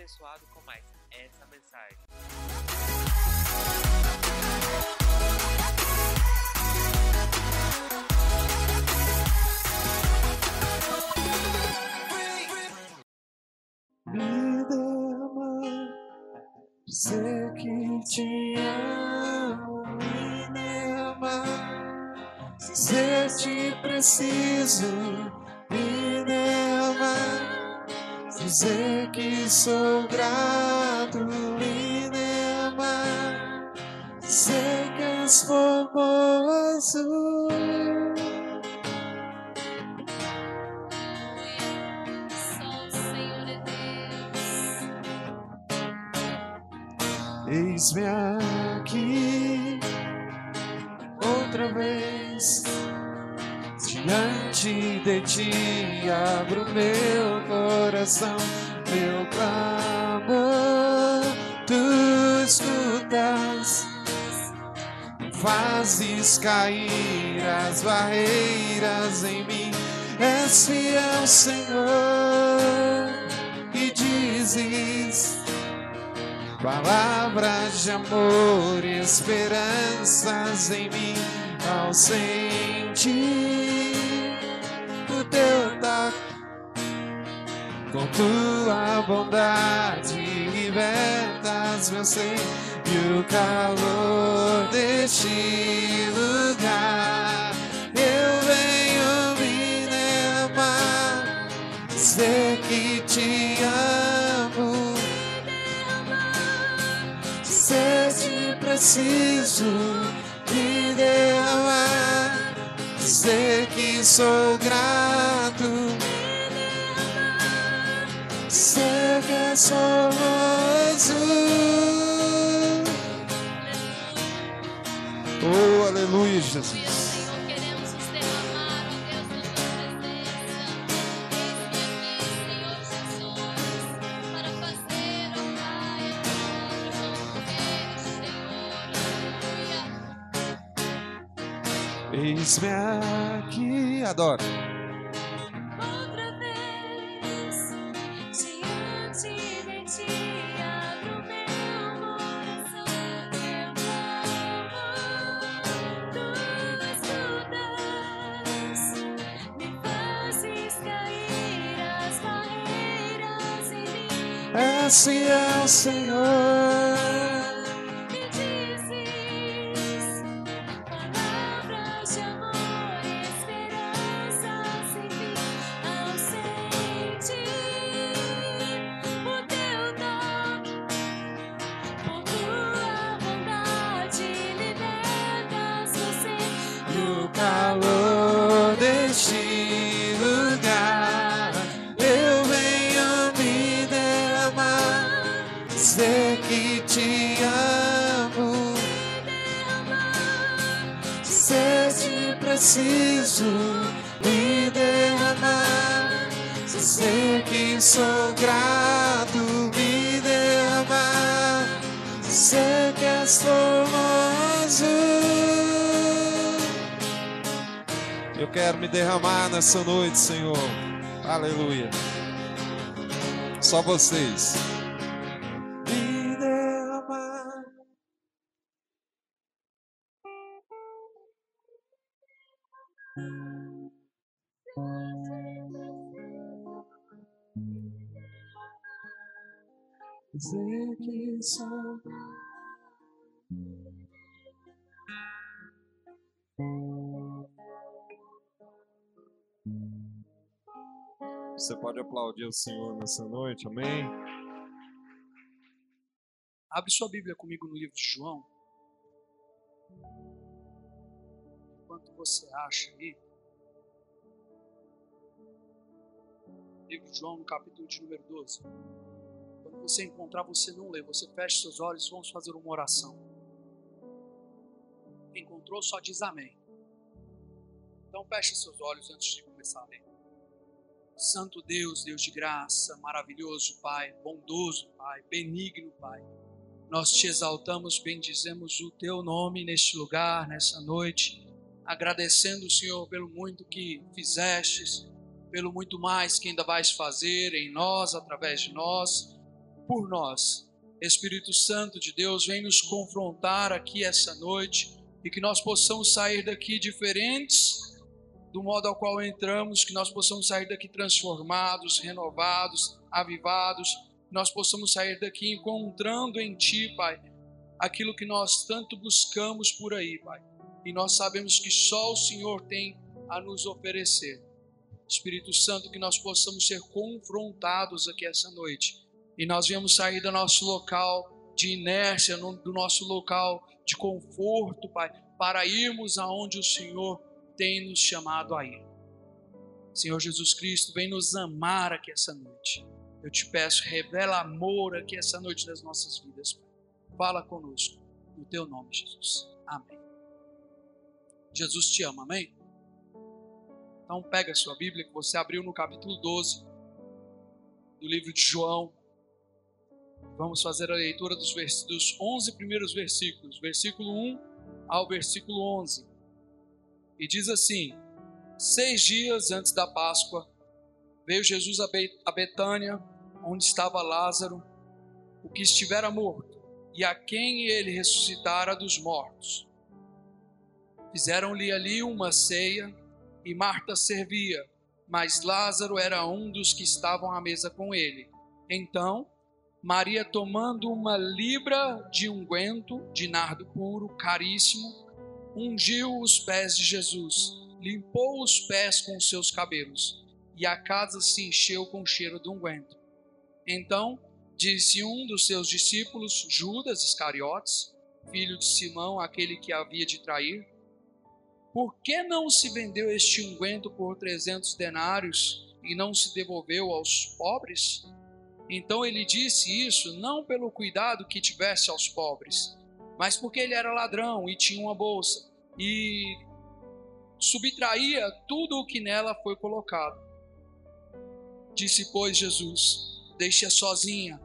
abençoado com mais essa mensagem. Me derrama, sei que te amo, me derrama, se te preciso, dizer que sou grato, me derrama, sei que és formoso. Eis-me aqui de ti. Abro meu coração, meu clamor. Tu escutas, fazes cair as barreiras em mim. És fiel, Senhor, e dizes palavras de amor esperanças em mim ao sentir com tua bondade libertas meu ser e o calor deste lugar. Eu venho me derramar dizer que te amo. Se preciso me derramar, sei que sou grato, nos derramar, ó Deus, na tua presença. Eis-me aqui, Senhor mim. És fiel, Senhor. Nessa noite, Senhor. Aleluia. Só vocês. Me derramar. Dizer que sou pode aplaudir o Senhor nessa noite, amém? Abre sua Bíblia comigo no livro de João. Enquanto você acha aí. Livro de João, no capítulo de número 12. Quando você encontrar, você não lê, você fecha seus olhos e vamos fazer uma oração. Quem encontrou, só diz amém. Então feche seus olhos antes de. Santo Deus, Deus de graça, maravilhoso Pai, bondoso Pai, benigno Pai. Nós te exaltamos, bendizemos o teu nome neste lugar, nessa noite, agradecendo, Senhor, pelo muito que fizestes, pelo muito mais que ainda vais fazer em nós, através de nós, por nós. Espírito Santo de Deus, vem nos confrontar aqui essa noite e que nós possamos sair daqui diferentes do modo ao qual entramos, que nós possamos sair daqui transformados, renovados, avivados, nós possamos sair daqui encontrando em Ti, Pai, aquilo que nós tanto buscamos por aí, Pai. E nós sabemos que só o Senhor tem a nos oferecer. Espírito Santo, que nós possamos ser confrontados aqui essa noite. E nós viemos sair do nosso local de inércia, do nosso local de conforto, Pai, para irmos aonde o Senhor tem nos chamado a ir. Senhor Jesus Cristo, vem nos amar aqui essa noite. Eu te peço, revela amor aqui essa noite das nossas vidas. Fala conosco, no teu nome, Jesus. Amém. Jesus te ama, amém? Então pega a sua Bíblia que você abriu no capítulo 12 do livro de João. Vamos fazer a leitura dos, dos 11 primeiros versículos, versículo 1 ao versículo 11. E diz assim: Seis dias antes da Páscoa, veio Jesus a Betânia, onde estava Lázaro, o que estivera morto, e a quem ele ressuscitara dos mortos. Fizeram-lhe ali uma ceia, e Marta servia, mas Lázaro era um dos que estavam à mesa com ele. Então, Maria, tomando uma libra de unguento de nardo puro, caríssimo, ungiu os pés de Jesus, limpou os pés com os seus cabelos, e a casa se encheu com o cheiro do unguento. Então disse um dos seus discípulos, Judas Iscariotes, filho de Simão, aquele que havia de trair, por que não se vendeu este unguento por trezentos denários e não se devolveu aos pobres? Então ele disse isso não pelo cuidado que tivesse aos pobres, mas porque ele era ladrão e tinha uma bolsa e subtraía tudo o que nela foi colocado. Disse, pois, Jesus: Deixe-a sozinha,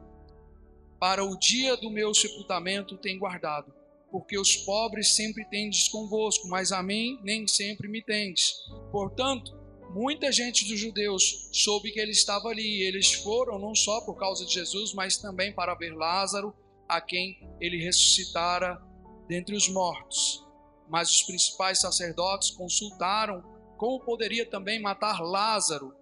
para o dia do meu sepultamento tem guardado, porque os pobres sempre tendes convosco, mas a mim nem sempre me tendes. Portanto, muita gente dos judeus soube que ele estava ali, e eles foram não só por causa de Jesus, mas também para ver Lázaro, a quem ele ressuscitara dentre os mortos. Mas os principais sacerdotes consultaram como poderia também matar Lázaro,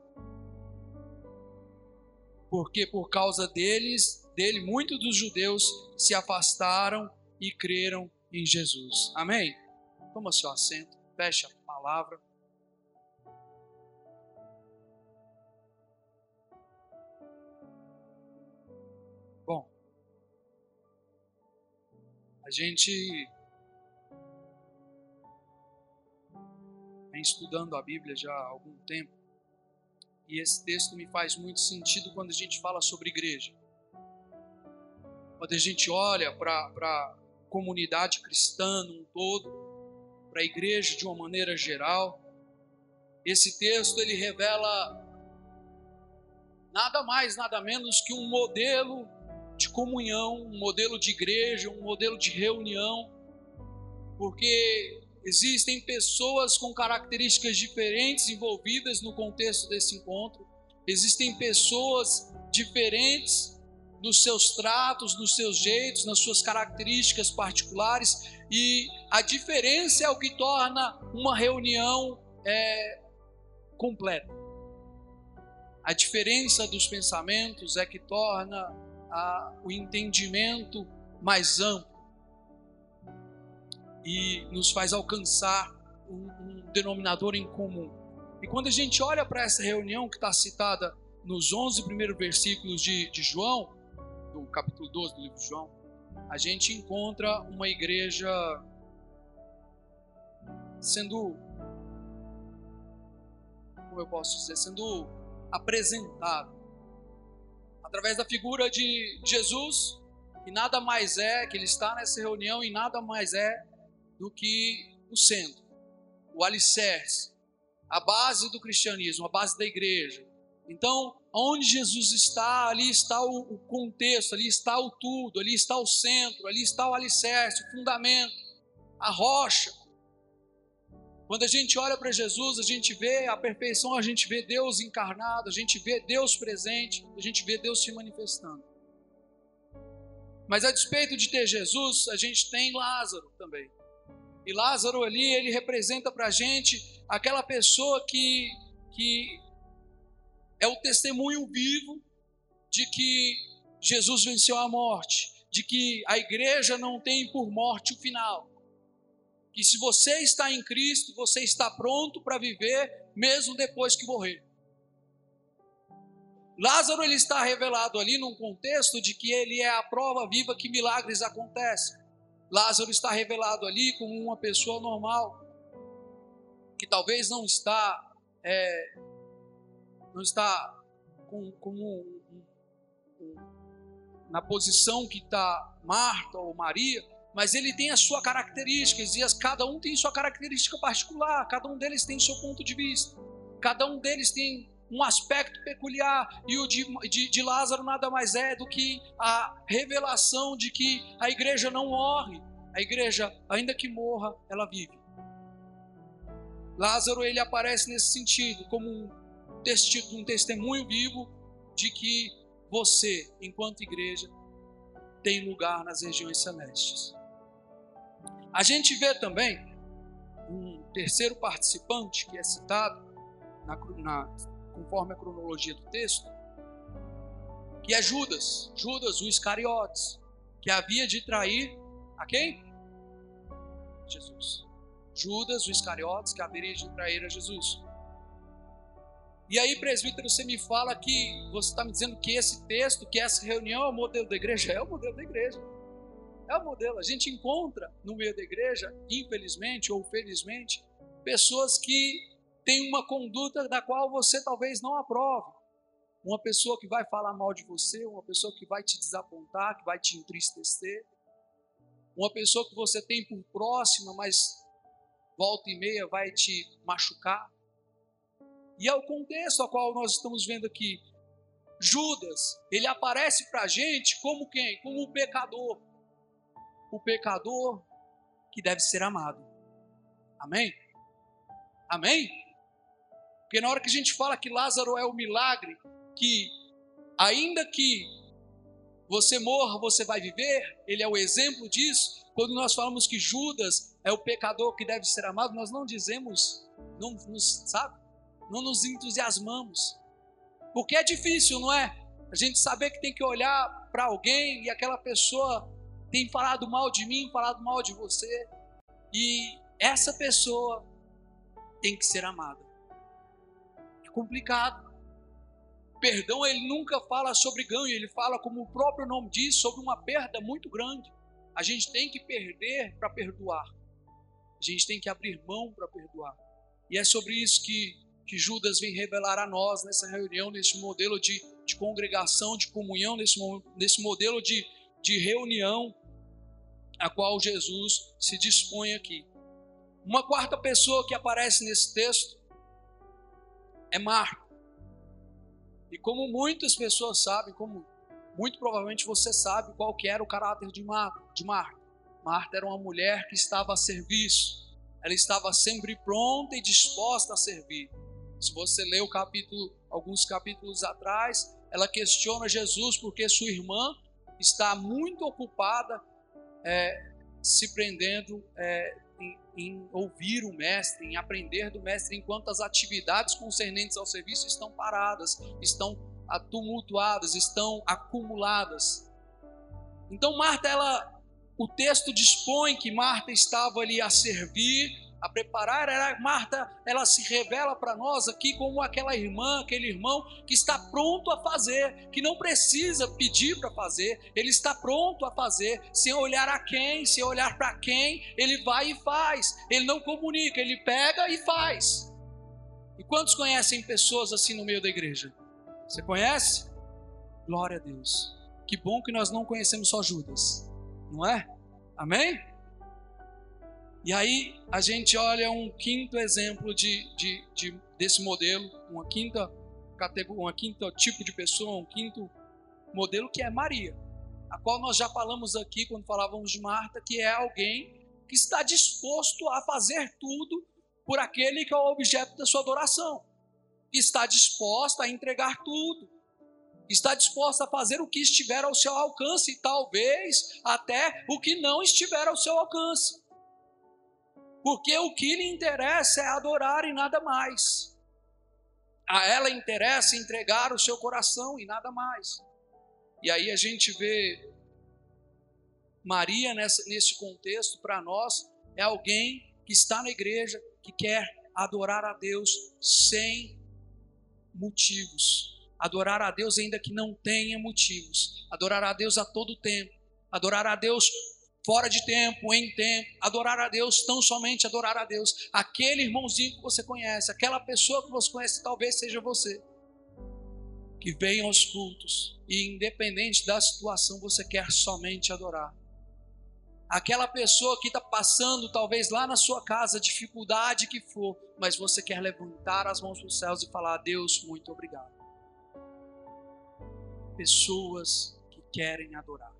porque por causa deles, dele, muitos dos judeus se afastaram e creram em Jesus. Amém? Toma seu assento, feche a palavra. A gente vem estudando a Bíblia já há algum tempo e esse texto me faz muito sentido quando a gente fala sobre igreja. Quando a gente olha para a comunidade cristã num todo, para a igreja de uma maneira geral, esse texto ele revela nada mais, nada menos que um modelo de comunhão, um modelo de igreja, um modelo de reunião, porque existem pessoas com características diferentes envolvidas no contexto desse encontro, existem pessoas diferentes nos seus tratos, nos seus jeitos, nas suas características particulares, e a diferença é o que torna uma reunião é, completa. A diferença dos pensamentos é que torna a, o entendimento mais amplo e nos faz alcançar um, um denominador em comum. E quando a gente olha para essa reunião que está citada nos 11 primeiros versículos de, de João, do capítulo 12 do livro de João, a gente encontra uma igreja sendo, como eu posso dizer, sendo apresentada através da figura de Jesus, que nada mais é, que ele está nessa reunião e nada mais é do que o centro, o alicerce, a base do cristianismo, a base da igreja. Então, onde Jesus está, ali está o, contexto, ali está o tudo, ali está o centro, ali está o alicerce, o fundamento, a rocha. Quando a gente olha para Jesus, a gente vê a perfeição, a gente vê Deus encarnado, a gente vê Deus presente, a gente vê Deus se manifestando. Mas a despeito de ter Jesus, a gente tem Lázaro também. E Lázaro ali, ele representa para a gente aquela pessoa que, que é o testemunho vivo de que Jesus venceu a morte, de que a igreja não tem por morte o final. Que se você está em Cristo, você está pronto para viver mesmo depois que morrer. Lázaro ele está revelado ali num contexto de que ele é a prova viva que milagres acontecem. Lázaro está revelado ali como uma pessoa normal, que talvez não está é, não está com, com na posição que está Marta ou Maria, mas ele tem as suas características e as, cada um tem sua característica particular, cada um deles tem seu ponto de vista, cada um deles tem um aspecto peculiar, e o de, de, de, Lázaro nada mais é do que a revelação de que a igreja não morre, a igreja, ainda que morra, ela vive. Lázaro ele aparece nesse sentido, como um, um testemunho vivo de que você, enquanto igreja, tem lugar nas regiões celestes. A gente vê também um terceiro participante que é citado na, na conforme a cronologia do texto, que é Judas, Judas o Iscariotes, que havia de trair a quem? Jesus. Judas o Iscariotes, que haveria de trair a Jesus. E aí, presbítero, você me fala que você está me dizendo que esse texto, que essa reunião é o modelo da igreja? É o modelo da igreja. É o modelo. A gente encontra no meio da igreja, infelizmente ou felizmente, pessoas que tem uma conduta da qual você talvez não aprove. Uma pessoa que vai falar mal de você, uma pessoa que vai te desapontar, que vai te entristecer. Uma pessoa que você tem por próxima, mas volta e meia vai te machucar. E é o contexto a qual nós estamos vendo aqui. Judas, ele aparece para a gente como quem? Como o pecador. O pecador que deve ser amado. Amém? Amém? Porque na hora que a gente fala que Lázaro é o milagre, que ainda que você morra, você vai viver, ele é o exemplo disso. Quando nós falamos que Judas é o pecador que deve ser amado, nós não dizemos, não nos, sabe? Não nos entusiasmamos. Porque é difícil, não é? A gente saber que tem que olhar para alguém e aquela pessoa tem falado mal de mim, falado mal de você, e essa pessoa tem que ser amada complicado. Perdão, ele nunca fala sobre ganho, ele fala, como o próprio nome diz, sobre uma perda muito grande. A gente tem que perder para perdoar. A gente tem que abrir mão para perdoar. E é sobre isso que, que Judas vem revelar a nós nessa reunião, nesse modelo de, de congregação, de comunhão, nesse, nesse modelo de, de reunião a qual Jesus se dispõe aqui. Uma quarta pessoa que aparece nesse texto é Marta. E como muitas pessoas sabem, como muito provavelmente você sabe qual que era o caráter de Marta, de Marta. Marta era uma mulher que estava a serviço. Ela estava sempre pronta e disposta a servir. Se você lê o capítulo, alguns capítulos atrás, ela questiona Jesus porque sua irmã está muito ocupada é, se prendendo é, em, em, ouvir o mestre, em aprender do mestre, enquanto as atividades concernentes ao serviço estão paradas, estão tumultuadas, estão acumuladas. Então Marta, ela, o texto dispõe que Marta estava ali a servir, a preparar, era Marta, ela se revela para nós aqui como aquela irmã, aquele irmão que está pronto a fazer, que não precisa pedir para fazer, ele está pronto a fazer, sem olhar a quem, sem olhar para quem, ele vai e faz. Ele não comunica, ele pega e faz. E quantos conhecem pessoas assim no meio da igreja? Você conhece? Glória a Deus. Que bom que nós não conhecemos só Judas, não é? Amém? E aí a gente olha um quinto exemplo de, de, de desse modelo, uma quinta categoria, uma quinta tipo de pessoa, um quinto modelo que é Maria, a qual nós já falamos aqui quando falávamos de Marta, que é alguém que está disposto a fazer tudo por aquele que é o objeto da sua adoração. Está disposta a entregar tudo. Está disposta a fazer o que estiver ao seu alcance e talvez até o que não estiver ao seu alcance. Porque o que lhe interessa é adorar e nada mais. A ela interessa entregar o seu coração e nada mais. E aí a gente vê Maria nessa, nesse contexto, para nós, é alguém que está na igreja, que quer adorar a Deus sem motivos. Adorar a Deus ainda que não tenha motivos. Adorar a Deus a todo tempo. Adorar a Deus fora de tempo, em tempo. Adorar a Deus, tão somente adorar a Deus. Aquele irmãozinho que você conhece, aquela pessoa que você conhece, talvez seja você. Que vem aos cultos e, independente da situação, você quer somente adorar aquela pessoa que está passando, talvez lá na sua casa, dificuldade que for, mas você quer levantar as mãos para os céus e falar: Deus, muito obrigado. Pessoas que querem adorar.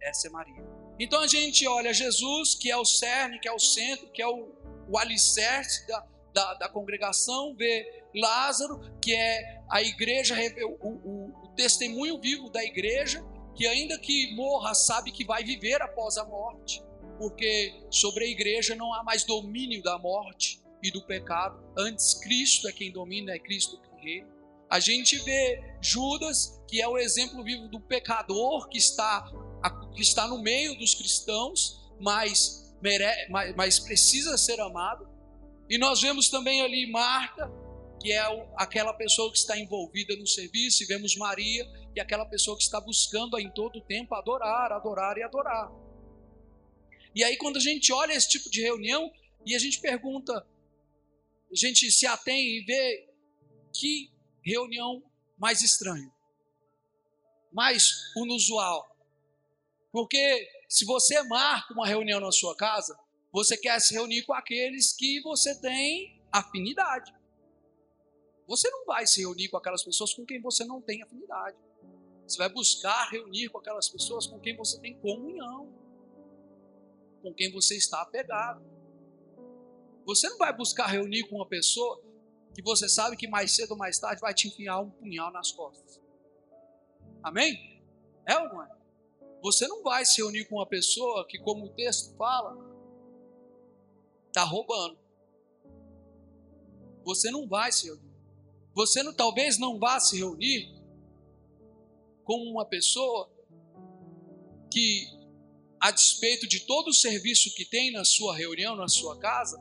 Essa é Maria. Então a gente olha Jesus, que é o cerne, que é o centro, que é o, o alicerce da, da, da congregação, vê Lázaro, que é a igreja, o, o, o testemunho vivo da igreja, que ainda que morra, sabe que vai viver após a morte, porque sobre a igreja não há mais domínio da morte e do pecado. Antes, Cristo é quem domina, é Cristo quem reina. A gente vê Judas, que é o exemplo vivo do pecador que está, que está no meio dos cristãos, mas, mere, mas, mas precisa ser amado. E nós vemos também ali Marta, que é aquela pessoa que está envolvida no serviço, e vemos Maria, que é aquela pessoa que está buscando em todo o tempo adorar, adorar e adorar. E aí, quando a gente olha esse tipo de reunião e a gente pergunta, a gente se atém e vê que reunião mais estranha, mais inusual. Porque se você marca uma reunião na sua casa, você quer se reunir com aqueles que você tem afinidade. Você não vai se reunir com aquelas pessoas com quem você não tem afinidade. Você vai buscar reunir com aquelas pessoas com quem você tem comunhão, com quem você está apegado. Você não vai buscar reunir com uma pessoa que você sabe que mais cedo ou mais tarde vai te enfiar um punhal nas costas. Amém? É ou não é? Você não vai se reunir com uma pessoa que, como o texto fala, está roubando. Você não vai se reunir. Você não, talvez não vá se reunir com uma pessoa que, a despeito de todo o serviço que tem na sua reunião, na sua casa,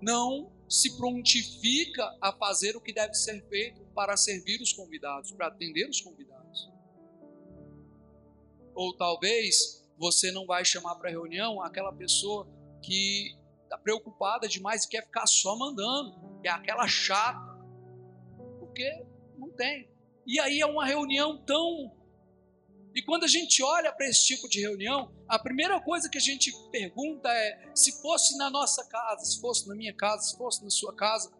não se prontifica a fazer o que deve ser feito para servir os convidados, para atender os convidados. Ou talvez você não vai chamar para reunião aquela pessoa que está preocupada demais e quer ficar só mandando, é aquela chata, porque não tem. E aí é uma reunião tão e quando a gente olha para esse tipo de reunião, a primeira coisa que a gente pergunta é: se fosse na nossa casa, se fosse na minha casa, se fosse na sua casa,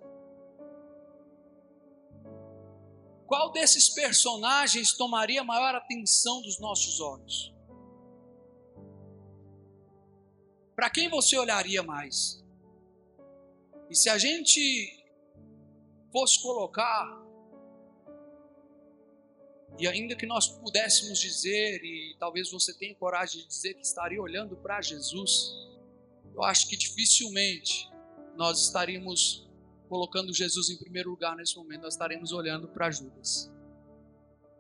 qual desses personagens tomaria maior atenção dos nossos olhos? Para quem você olharia mais? E se a gente fosse colocar e ainda que nós pudéssemos dizer, e talvez você tenha coragem de dizer que estaria olhando para Jesus, eu acho que dificilmente nós estaríamos colocando Jesus em primeiro lugar nesse momento, nós estaremos olhando para Judas.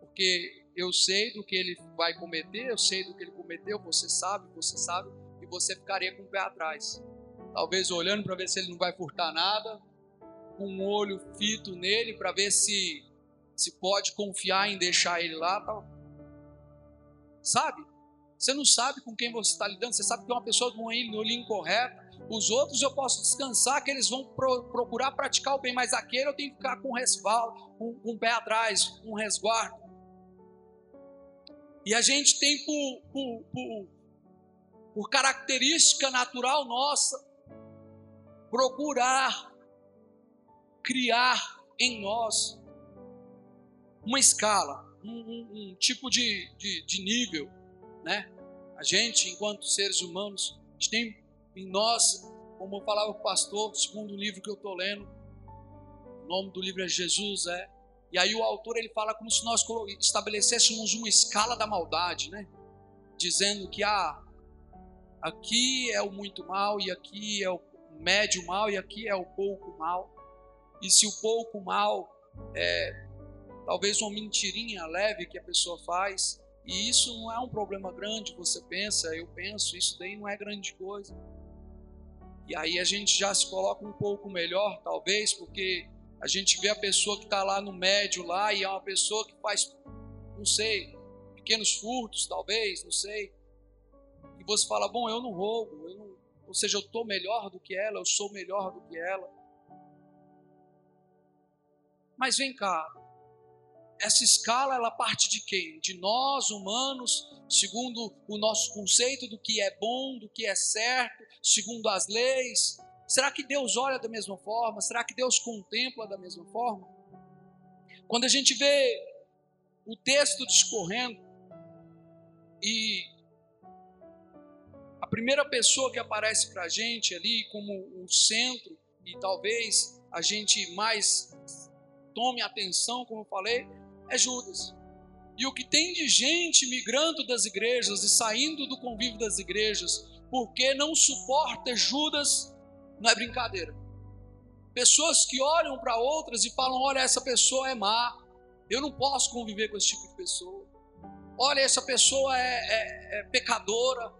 Porque eu sei do que ele vai cometer, eu sei do que ele cometeu, você sabe, você sabe, e você ficaria com o pé atrás. Talvez olhando para ver se ele não vai furtar nada, com um olho fito nele para ver se se pode confiar em deixar ele lá, tal. Sabe? Você não sabe com quem você está lidando, você sabe que é uma pessoa com no olho incorreta. Os outros eu posso descansar que eles vão pro, procurar praticar o bem, mas aquele eu tenho que ficar com resvaldo, com, com o pé atrás, com resguardo. E a gente tem por, por, por, por característica natural nossa procurar criar em nós uma escala, um, um, um tipo de, de, de, nível, né? A gente, enquanto seres humanos, a gente tem em nós como eu falava com o pastor, segundo livro que eu estou lendo, o nome do livro é Jesus, é. E aí o autor ele fala como se nós estabelecêssemos uma escala da maldade, né? Dizendo que ah, aqui é o muito mal e aqui é o médio mal e aqui é o pouco mal. E se o pouco mal é talvez uma mentirinha leve que a pessoa faz, e isso não é um problema grande, você pensa, eu penso, isso daí não é grande coisa. E aí a gente já se coloca um pouco melhor, talvez, porque a gente vê a pessoa que está lá no médio lá e é uma pessoa que faz, não sei, pequenos furtos, talvez, não sei. E você fala, bom, eu não roubo, eu não, ou seja, eu estou melhor do que ela, eu sou melhor do que ela. Mas vem cá, essa escala ela parte de quem? De nós, humanos, segundo o nosso conceito do que é bom, do que é certo, segundo as leis. Será que Deus olha da mesma forma? Será que Deus contempla da mesma forma? Quando a gente vê o texto discorrendo e a primeira pessoa que aparece para a gente ali como o centro e talvez a gente mais tome atenção, como eu falei, é Judas. E o que tem de gente migrando das igrejas e saindo do convívio das igrejas porque não suporta Judas, não é brincadeira. Pessoas que olham para outras e falam: olha, essa pessoa é má, eu não posso conviver com esse tipo de pessoa. Olha, essa pessoa é, é, é pecadora,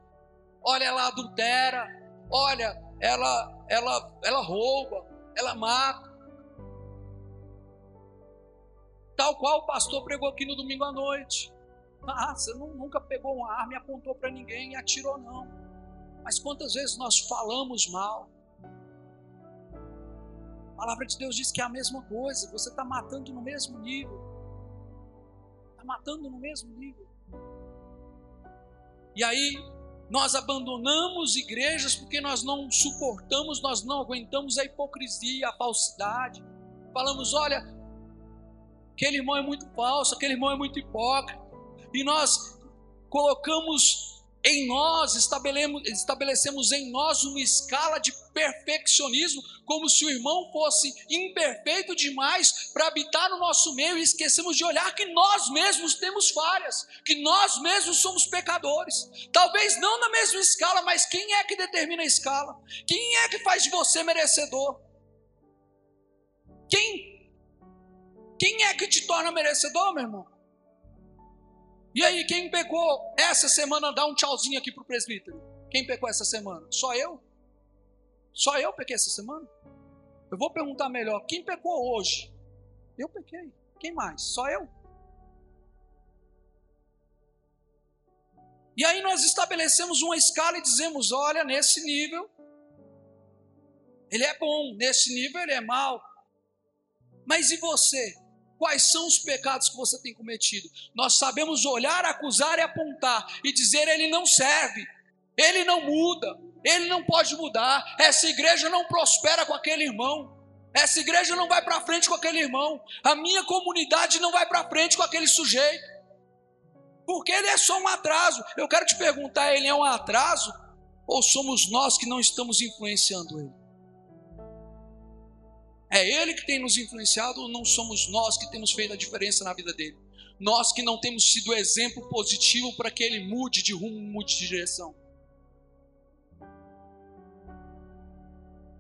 olha, ela adultera, olha, ela, ela, ela rouba, ela mata. Tal qual o pastor pregou aqui no domingo à noite. Ah, você nunca pegou uma arma e apontou para ninguém e atirou, não. Mas quantas vezes nós falamos mal? A palavra de Deus diz que é a mesma coisa, você está matando no mesmo nível. Está matando no mesmo nível. E aí, nós abandonamos igrejas porque nós não suportamos, nós não aguentamos a hipocrisia, a falsidade. Falamos, olha, aquele irmão é muito falso, aquele irmão é muito hipócrita. E nós colocamos em nós, estabelecemos em nós uma escala de perfeccionismo, como se o irmão fosse imperfeito demais para habitar no nosso meio e esquecemos de olhar que nós mesmos temos falhas, que nós mesmos somos pecadores. Talvez não na mesma escala, mas quem é que determina a escala? Quem é que faz de você merecedor? Quem quem é que te torna merecedor, meu irmão? E aí, quem pecou essa semana, dá um tchauzinho aqui pro presbítero. Quem pecou essa semana? Só eu? Só eu pequei essa semana? Eu vou perguntar melhor: quem pecou hoje? Eu pequei. Quem mais? Só eu? E aí nós estabelecemos uma escala e dizemos: olha, nesse nível, ele é bom, nesse nível ele é mal. Mas e você? Quais são os pecados que você tem cometido? Nós sabemos olhar, acusar e apontar e dizer: ele não serve, ele não muda, ele não pode mudar. Essa igreja não prospera com aquele irmão. Essa igreja não vai para frente com aquele irmão. A minha comunidade não vai para frente com aquele sujeito. Porque ele é só um atraso. Eu quero te perguntar: ele é um atraso? Ou somos nós que não estamos influenciando ele? É Ele que tem nos influenciado ou não somos nós que temos feito a diferença na vida dele? Nós que não temos sido exemplo positivo para que ele mude de rumo, mude de direção.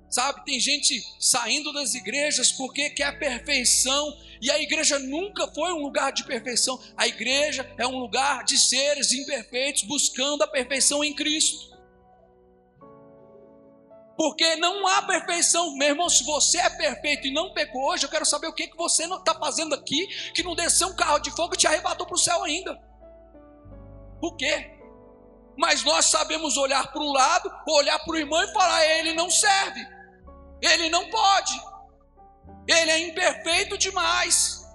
Sabe, tem gente saindo das igrejas porque quer perfeição, e a igreja nunca foi um lugar de perfeição. A igreja é um lugar de seres imperfeitos buscando a perfeição em Cristo. Porque não há perfeição. Meu irmão, se você é perfeito e não pecou hoje, eu quero saber o que, que você está fazendo aqui que não desceu um carro de fogo e te arrebatou para o céu ainda. Por quê? Mas nós sabemos olhar para o lado, olhar para o irmão e falar: ele não serve, ele não pode, ele é imperfeito demais,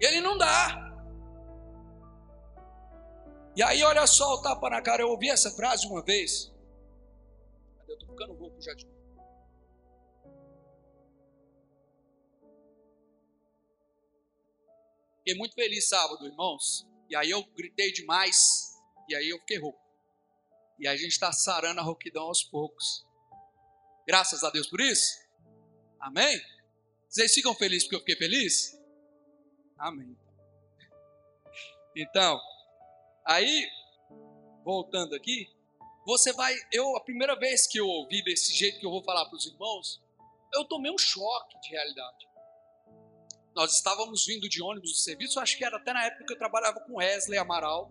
ele não dá. E aí, olha só o tapa na cara. Eu ouvi essa frase uma vez. Eu estou ficando rouco já de novo. Fiquei muito feliz sábado, irmãos. E aí eu gritei demais. E aí eu fiquei rouco. E a gente está sarando a rouquidão aos poucos. Graças a Deus por isso. Amém? Vocês ficam felizes porque eu fiquei feliz? Amém. Então, aí, voltando aqui, você vai. Eu, a primeira vez que eu ouvi desse jeito que eu vou falar para os irmãos, eu tomei um choque de realidade. Nós estávamos vindo de ônibus do serviço, acho que era até na época que eu trabalhava com Wesley Amaral,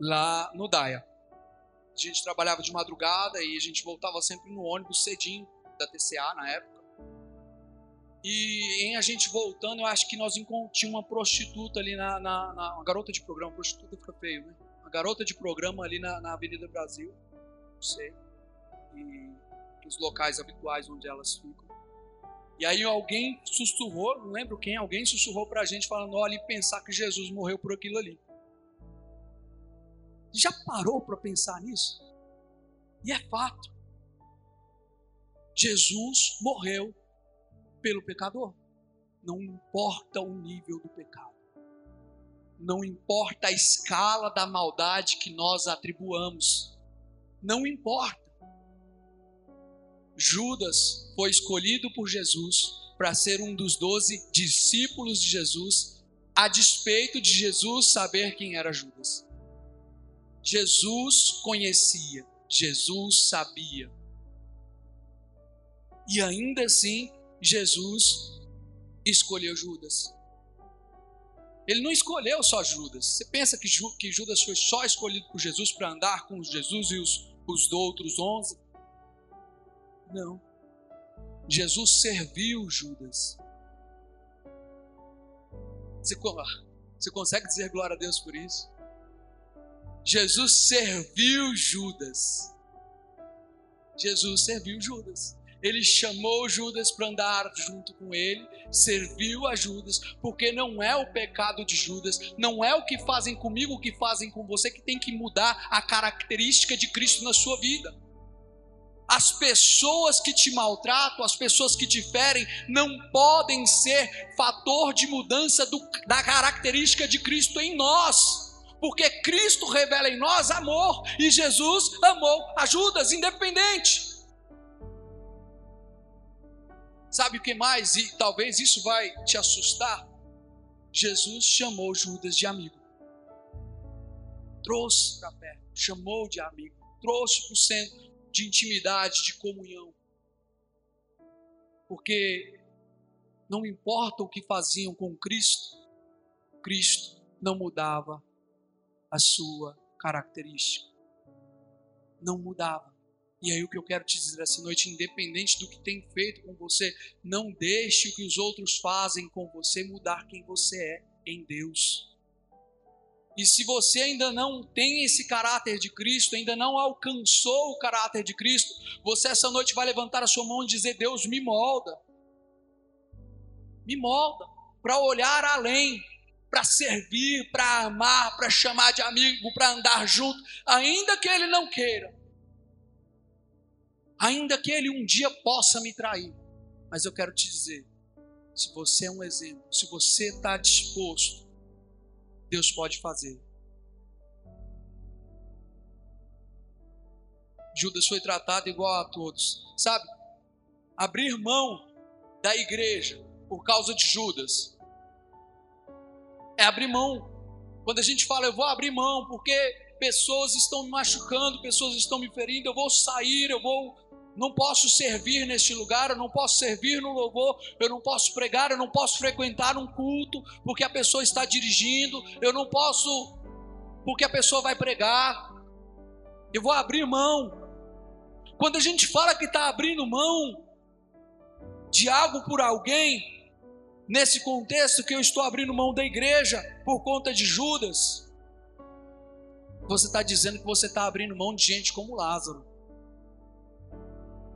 lá no Daia. A gente trabalhava de madrugada e a gente voltava sempre no ônibus cedinho, da TCA na época. E em a gente voltando, eu acho que nós encontramos uma prostituta ali na, na, na, Uma garota de programa, prostituta fica feio, né? Garota de programa ali na, na Avenida Brasil, não sei. E os locais habituais onde elas ficam. E aí alguém sussurrou, não lembro quem, alguém sussurrou pra gente falando, olha, e pensar que Jesus morreu por aquilo ali. Já parou para pensar nisso? E é fato. Jesus morreu pelo pecador. Não importa o nível do pecado. Não importa a escala da maldade que nós atribuamos. Não importa. Judas foi escolhido por Jesus para ser um dos doze discípulos de Jesus, a despeito de Jesus saber quem era Judas. Jesus conhecia, Jesus sabia. E ainda assim, Jesus escolheu Judas. Ele não escolheu só Judas. Você pensa que, Judas foi só escolhido por Jesus para andar com Jesus e os, os outros onze? Não. Jesus serviu Judas. Você, você consegue dizer glória a Deus por isso? Jesus serviu Judas. Jesus serviu Judas. Ele chamou Judas para andar junto com ele, serviu a Judas, porque não é o pecado de Judas, não é o que fazem comigo, o que fazem com você que tem que mudar a característica de Cristo na sua vida. As pessoas que te maltratam, as pessoas que te ferem, não podem ser fator de mudança do, da característica de Cristo em nós porque Cristo revela em nós amor e Jesus amou a Judas, independente. Sabe o que mais? E talvez isso vai te assustar. Jesus chamou Judas de amigo, trouxe para perto, chamou de amigo, trouxe para o centro de intimidade, de comunhão. Porque não importa o que faziam com Cristo, Cristo não mudava a sua característica. Não mudava. E aí o que eu quero te dizer essa noite, independente do que tem feito com você, não deixe o que os outros fazem com você mudar quem você é em Deus. E se você ainda não tem esse caráter de Cristo, ainda não alcançou o caráter de Cristo, você essa noite vai levantar a sua mão e dizer: Deus, me molda. Me molda para olhar além, para servir, para amar, para chamar de amigo, para andar junto, ainda que ele não queira, ainda que ele um dia possa me trair. Mas eu quero te dizer: se você é um exemplo, se você está disposto, Deus pode fazer. Judas foi tratado igual a todos, sabe? Abrir mão da igreja por causa de Judas é abrir mão. Quando a gente fala, eu vou abrir mão porque pessoas estão me machucando, pessoas estão me ferindo, eu vou sair, eu vou. Não posso servir neste lugar, eu não posso servir no louvor, eu não posso pregar, eu não posso frequentar um culto porque a pessoa está dirigindo, eu não posso porque a pessoa vai pregar. Eu vou abrir mão. Quando a gente fala que está abrindo mão de algo por alguém, nesse contexto que eu estou abrindo mão da igreja por conta de Judas, você está dizendo que você está abrindo mão de gente como Lázaro.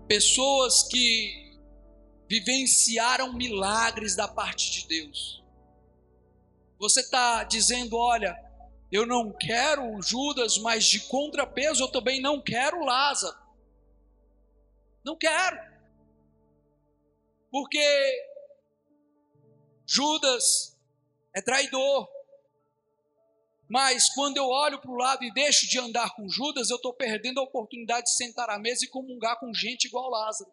Pessoas que vivenciaram milagres da parte de Deus. Você está dizendo, olha, eu não quero Judas, mas de contrapeso eu também não quero Lázaro. Não quero. Porque Judas é traidor. Mas quando eu olho para o lado e deixo de andar com Judas, eu estou perdendo a oportunidade de sentar à mesa e comungar com gente igual Lázaro,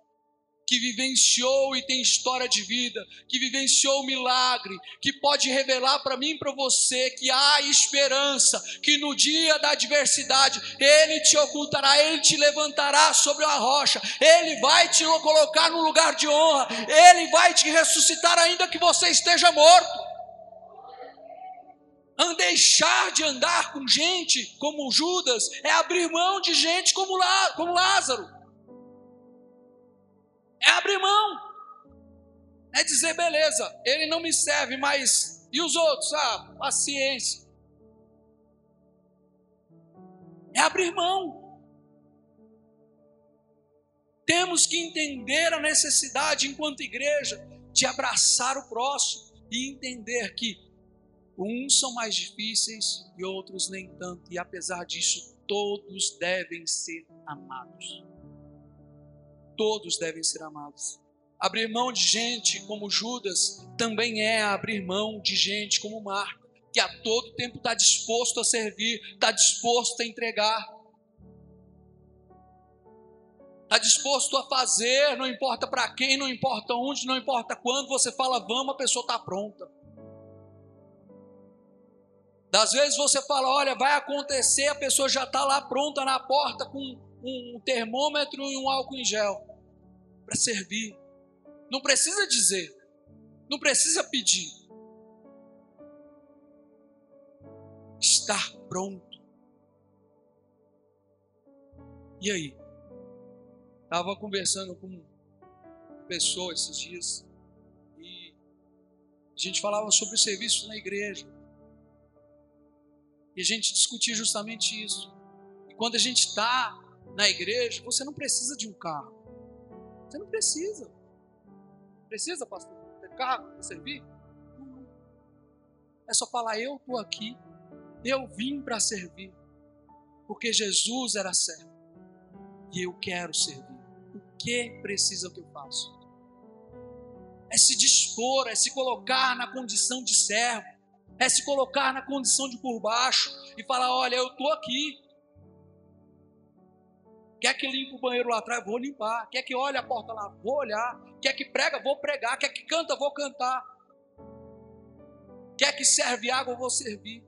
que vivenciou e tem história de vida, que vivenciou o milagre, que pode revelar para mim e para você que há esperança, que no dia da adversidade Ele te ocultará, Ele te levantará sobre uma rocha, Ele vai te colocar no lugar de honra, Ele vai te ressuscitar ainda que você esteja morto. Deixar de andar com gente como Judas é abrir mão de gente como, Lá, como Lázaro. É abrir mão. É dizer, beleza, ele não me serve, mas e os outros? Ah, paciência. É abrir mão. Temos que entender a necessidade, enquanto igreja, de abraçar o próximo e entender que uns são mais difíceis e outros nem tanto, e apesar disso, todos devem ser amados. Todos devem ser amados. Abrir mão de gente como Judas também é abrir mão de gente como Marta, que a todo tempo está disposto a servir, está disposto a entregar, está disposto a fazer, não importa para quem, não importa onde, não importa quando, você fala vamos, a pessoa está pronta. Das vezes você fala, olha, vai acontecer, a pessoa já está lá pronta na porta com um termômetro e um álcool em gel para servir. Não precisa dizer, não precisa pedir. Estar pronto. E aí? Estava conversando com uma pessoa esses dias e a gente falava sobre o serviço na igreja. E a gente discutia justamente isso. E quando a gente está na igreja, você não precisa de um carro. Você não precisa. Precisa, pastor? Ter carro para servir? É só falar: eu estou aqui, eu vim para servir. Porque Jesus era servo. E eu quero servir. O que precisa que eu faça? É se dispor, é se colocar na condição de servo é se colocar na condição de por baixo e falar: olha, eu estou aqui. Quer que limpe o banheiro lá atrás? Vou limpar. Quer que olhe a porta lá? Vou olhar. Quer que prega? Vou pregar. Quer que canta? Vou cantar. Quer que serve água? Vou servir.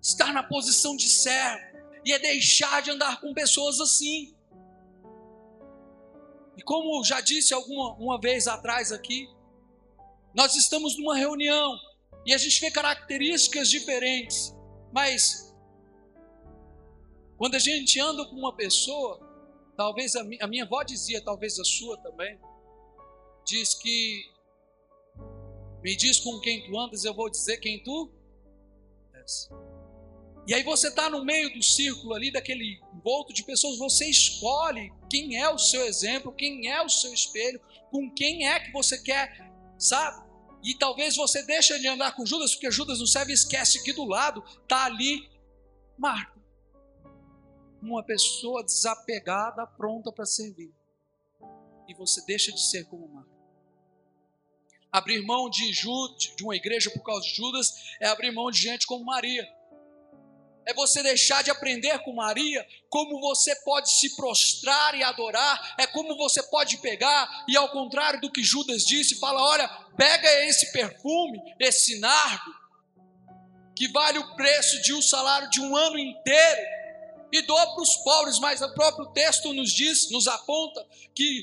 Estar na posição de servo e é deixar de andar com pessoas assim. E como já disse alguma uma vez atrás aqui, nós estamos numa reunião e a gente vê características diferentes, mas quando a gente anda com uma pessoa, talvez a, a minha avó dizia, talvez a sua também, diz que me diz com quem tu andas, eu vou dizer quem tu és. E aí você está no meio do círculo ali, daquele envolto de pessoas, você escolhe quem é o seu exemplo, quem é o seu espelho, com quem é que você quer sabe? E talvez você deixe de andar com Judas, porque Judas não serve esquece que do lado está ali Marta. Uma pessoa desapegada, pronta para servir. E você deixa de ser como Marta. Abrir mão de, Judas, de uma igreja por causa de Judas é abrir mão de gente como Maria. É você deixar de aprender com Maria como você pode se prostrar e adorar, é como você pode pegar e, ao contrário do que Judas disse, fala: olha, pega esse perfume, esse nardo, que vale o preço de um salário de um ano inteiro, e doa para os pobres, mas o próprio texto nos diz, nos aponta, que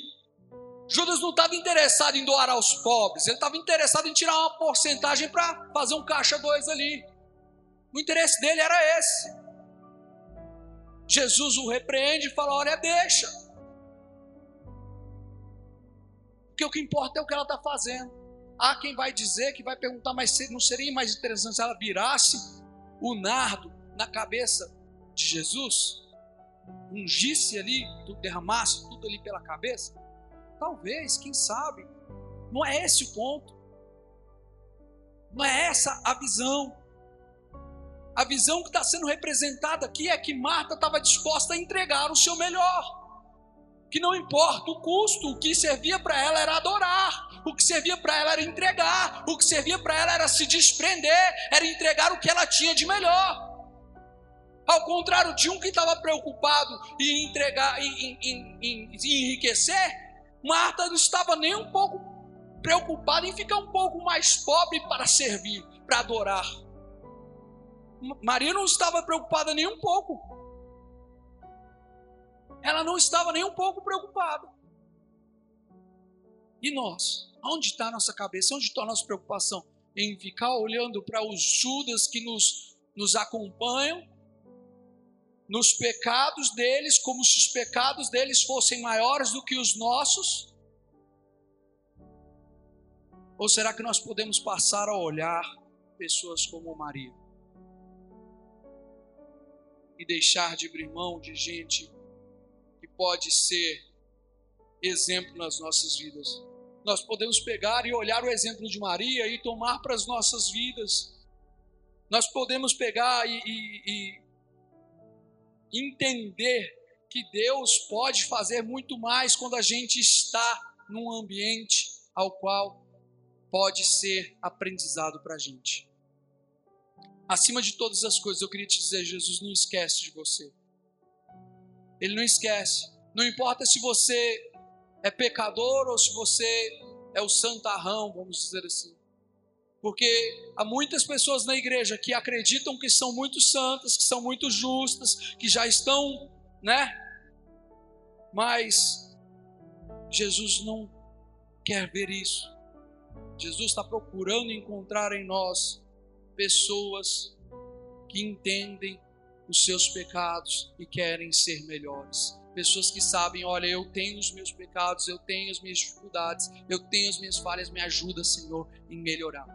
Judas não estava interessado em doar aos pobres, ele estava interessado em tirar uma porcentagem para fazer um caixa dois ali. O interesse dele era esse. Jesus o repreende e fala: olha, deixa. Porque o que importa é o que ela está fazendo. Há quem vai dizer que vai perguntar, mas não seria mais interessante se ela virasse o nardo na cabeça de Jesus? Ungisse ali, derramasse tudo ali pela cabeça? Talvez, quem sabe. Não é esse o ponto. Não é essa a visão. A visão que está sendo representada aqui é que Marta estava disposta a entregar o seu melhor. Que não importa o custo, o que servia para ela era adorar, o que servia para ela era entregar, o que servia para ela era se desprender, era entregar o que ela tinha de melhor. Ao contrário de um que estava preocupado em entregar, em, em, em, em enriquecer, Marta não estava nem um pouco preocupada em ficar um pouco mais pobre para servir, para adorar. Maria não estava preocupada nem um pouco. Ela não estava nem um pouco preocupada. E nós? Onde está a nossa cabeça? Onde está a nossa preocupação? Em ficar olhando para os Judas que nos, nos acompanham nos pecados deles, como se os pecados deles fossem maiores do que os nossos? Ou será que nós podemos passar a olhar pessoas como Maria e deixar de abrir mão de gente que pode ser exemplo nas nossas vidas? Nós podemos pegar e olhar o exemplo de Maria e tomar para as nossas vidas. Nós podemos pegar e, e, e entender que Deus pode fazer muito mais quando a gente está num ambiente ao qual pode ser aprendizado para a gente. Acima de todas as coisas, eu queria te dizer: Jesus não esquece de você. Ele não esquece. Não importa se você é pecador ou se você é o santarrão, vamos dizer assim. Porque há muitas pessoas na igreja que acreditam que são muito santas, que são muito justas, que já estão, né? Mas Jesus não quer ver isso. Jesus está procurando encontrar em nós pessoas que entendem os seus pecados e querem ser melhores. Pessoas que sabem, olha, eu tenho os meus pecados, eu tenho as minhas dificuldades, eu tenho as minhas falhas, me ajuda, Senhor, em melhorar.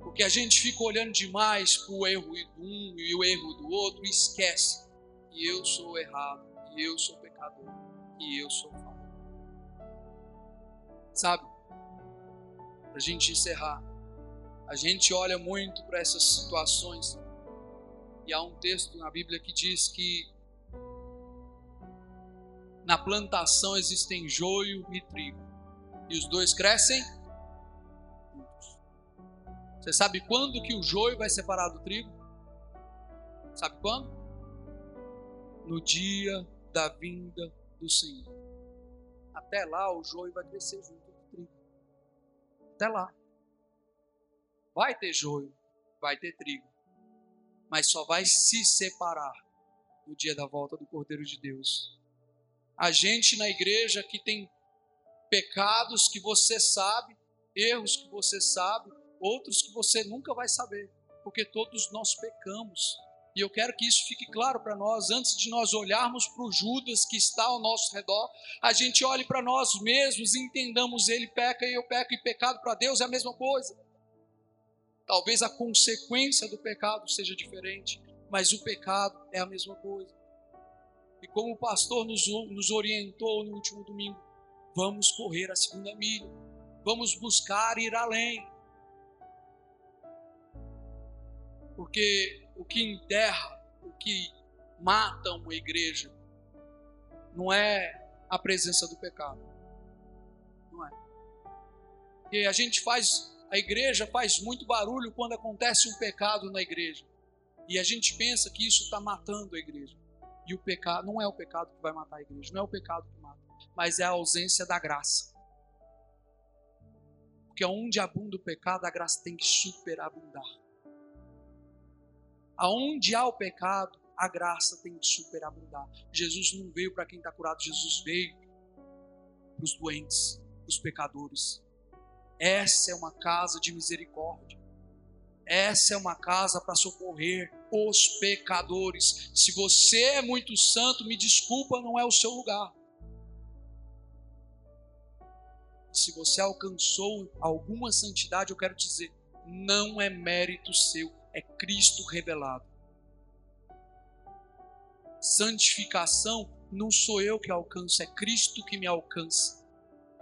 Porque a gente fica olhando demais para o erro de um e o erro do outro e esquece que eu sou errado, que eu sou pecador, que eu sou falho. Sabe? Para a gente encerrar, a gente olha muito para essas situações e há um texto na Bíblia que diz que na plantação existem joio e trigo e os dois crescem você sabe quando que o joio vai separar do trigo? Sabe quando? No dia da vinda do Senhor. Até lá o joio vai crescer junto com o trigo. Até lá. Vai ter joio, vai ter trigo. Mas só vai se separar no dia da volta do Cordeiro de Deus. A gente na igreja que tem pecados que você sabe, erros que você sabe, outros que você nunca vai saber, porque todos nós pecamos. E eu quero que isso fique claro para nós, antes de nós olharmos para o Judas que está ao nosso redor, a gente olhe para nós mesmos e entendamos: ele peca e eu peco, e pecado para Deus é a mesma coisa. Talvez a consequência do pecado seja diferente, mas o pecado é a mesma coisa. E como o pastor nos, nos orientou no último domingo, vamos correr a segunda milha, vamos buscar ir além, Porque o que enterra, o que mata uma igreja, não é a presença do pecado. Não é. Porque a gente faz, a igreja faz muito barulho quando acontece um pecado na igreja. E a gente pensa que isso está matando a igreja. E o pecado não é o pecado que vai matar a igreja, não é o pecado que mata, mas é a ausência da graça. Porque onde abunda o pecado, a graça tem que superabundar. Aonde há o pecado, a graça tem de superabundar. Jesus não veio para quem está curado, Jesus veio para os doentes, para os pecadores. Essa é uma casa de misericórdia. Essa é uma casa para socorrer os pecadores. Se você é muito santo, me desculpa, não é o seu lugar. Se você alcançou alguma santidade, eu quero dizer, não é mérito seu, é Cristo revelado. Santificação não sou eu que alcanço, é Cristo que me alcança.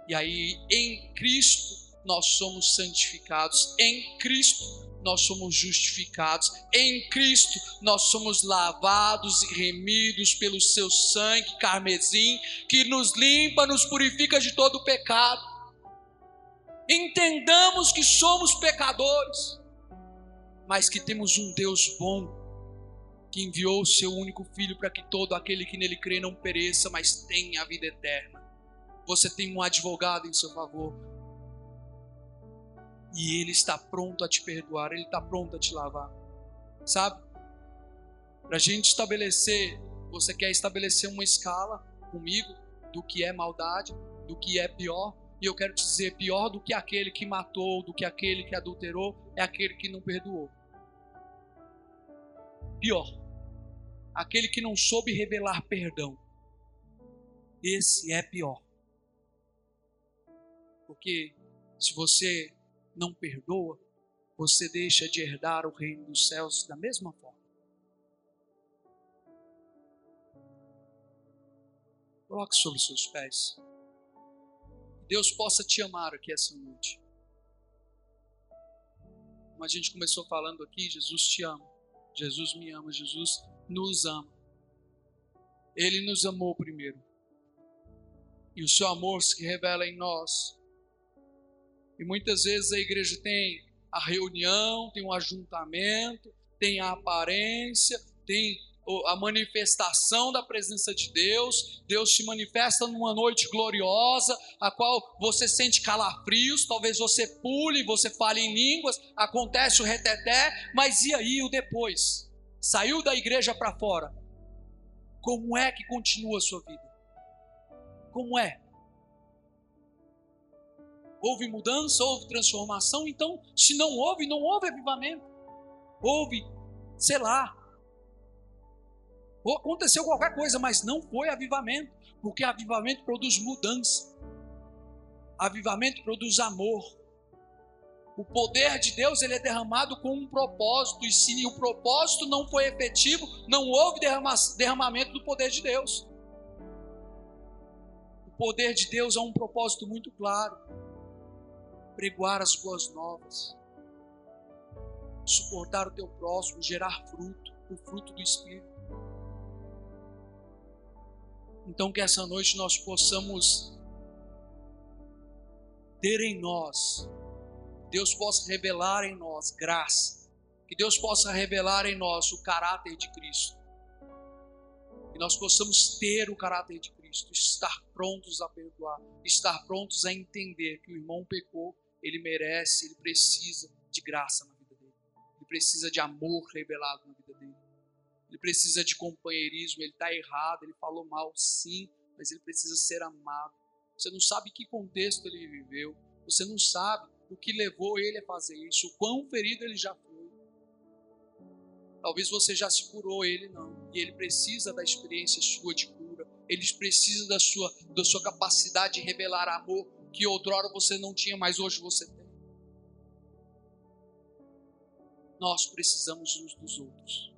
E aí, em Cristo, nós somos santificados. Em Cristo, nós somos justificados. Em Cristo, nós somos lavados e remidos pelo seu sangue carmesim, que nos limpa, nos purifica de todo pecado. Entendamos que somos pecadores, mas que temos um Deus bom, que enviou o seu único filho para que todo aquele que nele crê não pereça, mas tenha a vida eterna. Você tem um advogado em seu favor, e Ele está pronto a te perdoar, Ele está pronto a te lavar. Sabe? Para a gente estabelecer, você quer estabelecer uma escala comigo do que é maldade, do que é pior, e eu quero te dizer: pior do que aquele que matou, do que aquele que adulterou, é aquele que não perdoou. Pior, aquele que não soube revelar perdão. Esse é pior. Porque se você não perdoa, você deixa de herdar o reino dos céus da mesma forma. Coloque sobre seus pés. Deus possa te amar aqui essa noite. Como a gente começou falando aqui, Jesus te ama. Jesus me ama, Jesus nos ama. Ele nos amou primeiro. E o seu amor se revela em nós e muitas vezes a igreja tem a reunião, tem um ajuntamento, tem a aparência, tem a manifestação da presença de Deus. Deus se manifesta numa noite gloriosa, a qual você sente calafrios, talvez você pule, você fale em línguas, acontece o reteté, mas e aí o depois? Saiu da igreja para fora. Como é que continua a sua vida? Como é? Houve mudança, houve transformação. Então, se não houve, não houve avivamento. Houve, sei lá, aconteceu qualquer coisa, mas não foi avivamento, porque avivamento produz mudança. Avivamento produz amor. O poder de Deus ele é derramado com um propósito, e se o propósito não foi efetivo, não houve derramamento do poder de Deus. O poder de Deus é um propósito muito claro pregoar as boas novas, suportar o teu próximo, gerar fruto, o fruto do Espírito. Então, que essa noite nós possamos ter em nós, Deus possa revelar em nós graça, que Deus possa revelar em nós o caráter de Cristo, que nós possamos ter o caráter de Cristo, estar prontos a perdoar, estar prontos a entender que o irmão pecou ele merece, ele precisa de graça na vida dele. Ele precisa de amor revelado na vida dele. Ele precisa de companheirismo. Ele está errado, ele falou mal, sim, mas ele precisa ser amado. Você não sabe que contexto ele viveu. Você não sabe o que levou ele a fazer isso, o quão ferido ele já foi. Talvez você já se curou, ele não. E ele precisa da experiência sua de cura. Ele precisa da sua, da sua capacidade de revelar amor que outrora você não tinha, mas hoje você tem. Nós precisamos uns dos outros.